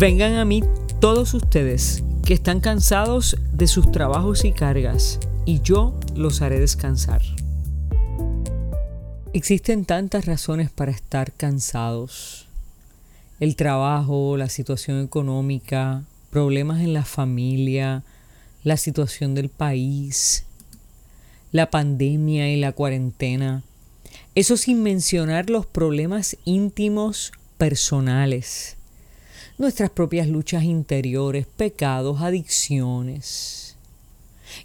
Vengan a mí todos ustedes que están cansados de sus trabajos y cargas, y yo los haré descansar. Existen tantas razones para estar cansados. El trabajo, la situación económica, problemas en la familia, la situación del país, la pandemia y la cuarentena. Eso sin mencionar los problemas íntimos personales, nuestras propias luchas interiores, pecados, adicciones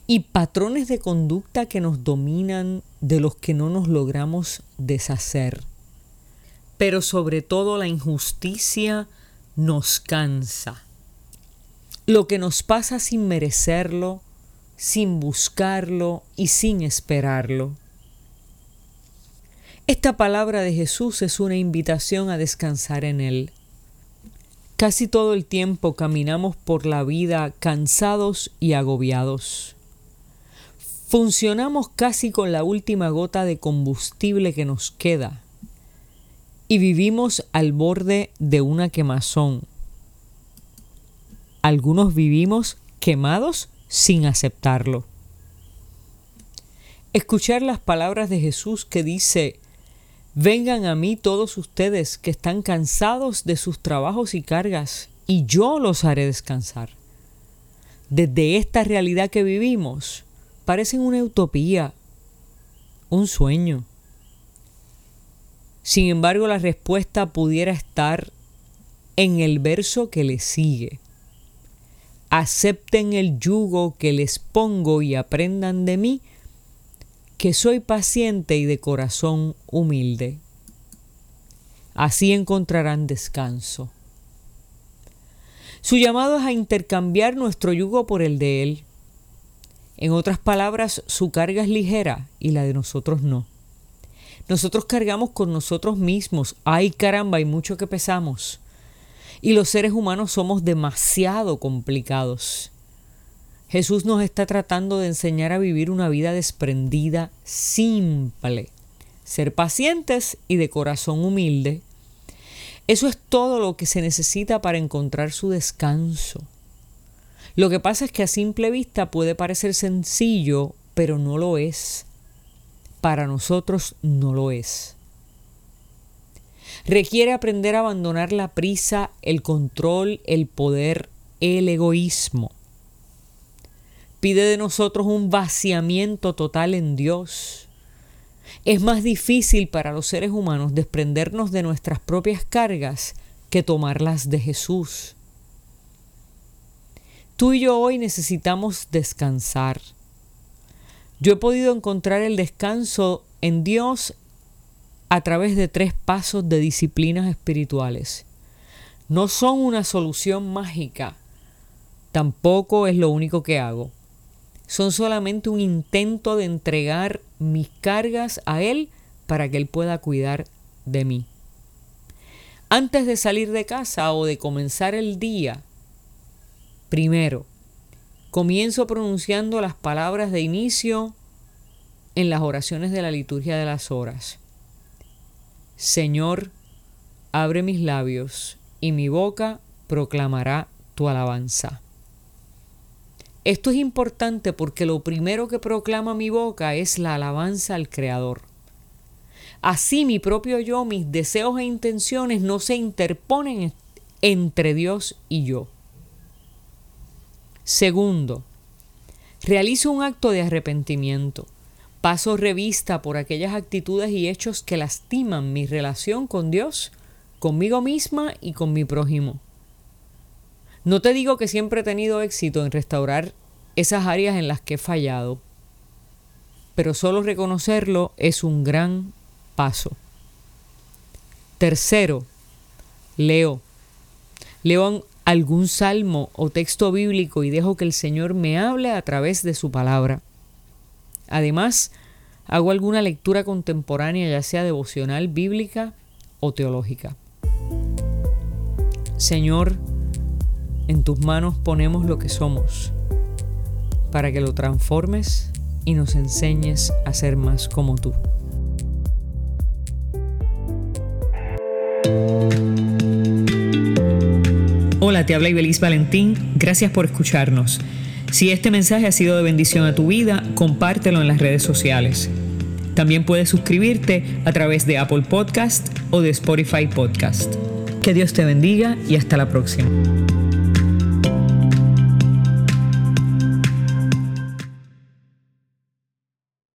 y patrones de conducta que nos dominan de los que no nos logramos deshacer. Pero sobre todo la injusticia nos cansa. Lo que nos pasa sin merecerlo, sin buscarlo y sin esperarlo. Esta palabra de Jesús es una invitación a descansar en Él. Casi todo el tiempo caminamos por la vida cansados y agobiados. Funcionamos casi con la última gota de combustible que nos queda y vivimos al borde de una quemazón. Algunos vivimos quemados sin aceptarlo. Escuchar las palabras de Jesús que dice, Vengan a mí todos ustedes que están cansados de sus trabajos y cargas, y yo los haré descansar. Desde esta realidad que vivimos, parecen una utopía, un sueño. Sin embargo, la respuesta pudiera estar en el verso que le sigue. Acepten el yugo que les pongo y aprendan de mí, que soy paciente y de corazón humilde. Así encontrarán descanso. Su llamado es a intercambiar nuestro yugo por el de Él. En otras palabras, su carga es ligera y la de nosotros no. Nosotros cargamos con nosotros mismos. Ay caramba, hay mucho que pesamos. Y los seres humanos somos demasiado complicados. Jesús nos está tratando de enseñar a vivir una vida desprendida, simple, ser pacientes y de corazón humilde. Eso es todo lo que se necesita para encontrar su descanso. Lo que pasa es que a simple vista puede parecer sencillo, pero no lo es. Para nosotros no lo es. Requiere aprender a abandonar la prisa, el control, el poder, el egoísmo pide de nosotros un vaciamiento total en Dios. Es más difícil para los seres humanos desprendernos de nuestras propias cargas que tomarlas de Jesús. Tú y yo hoy necesitamos descansar. Yo he podido encontrar el descanso en Dios a través de tres pasos de disciplinas espirituales. No son una solución mágica, tampoco es lo único que hago son solamente un intento de entregar mis cargas a Él para que Él pueda cuidar de mí. Antes de salir de casa o de comenzar el día, primero, comienzo pronunciando las palabras de inicio en las oraciones de la liturgia de las horas. Señor, abre mis labios y mi boca proclamará tu alabanza. Esto es importante porque lo primero que proclama mi boca es la alabanza al Creador. Así mi propio yo, mis deseos e intenciones no se interponen entre Dios y yo. Segundo, realizo un acto de arrepentimiento. Paso revista por aquellas actitudes y hechos que lastiman mi relación con Dios, conmigo misma y con mi prójimo. No te digo que siempre he tenido éxito en restaurar esas áreas en las que he fallado, pero solo reconocerlo es un gran paso. Tercero, leo. Leo algún salmo o texto bíblico y dejo que el Señor me hable a través de su palabra. Además, hago alguna lectura contemporánea, ya sea devocional, bíblica o teológica. Señor, en tus manos ponemos lo que somos, para que lo transformes y nos enseñes a ser más como tú. Hola, te habla Ibeliz Valentín. Gracias por escucharnos. Si este mensaje ha sido de bendición a tu vida, compártelo en las redes sociales. También puedes suscribirte a través de Apple Podcast o de Spotify Podcast. Que Dios te bendiga y hasta la próxima.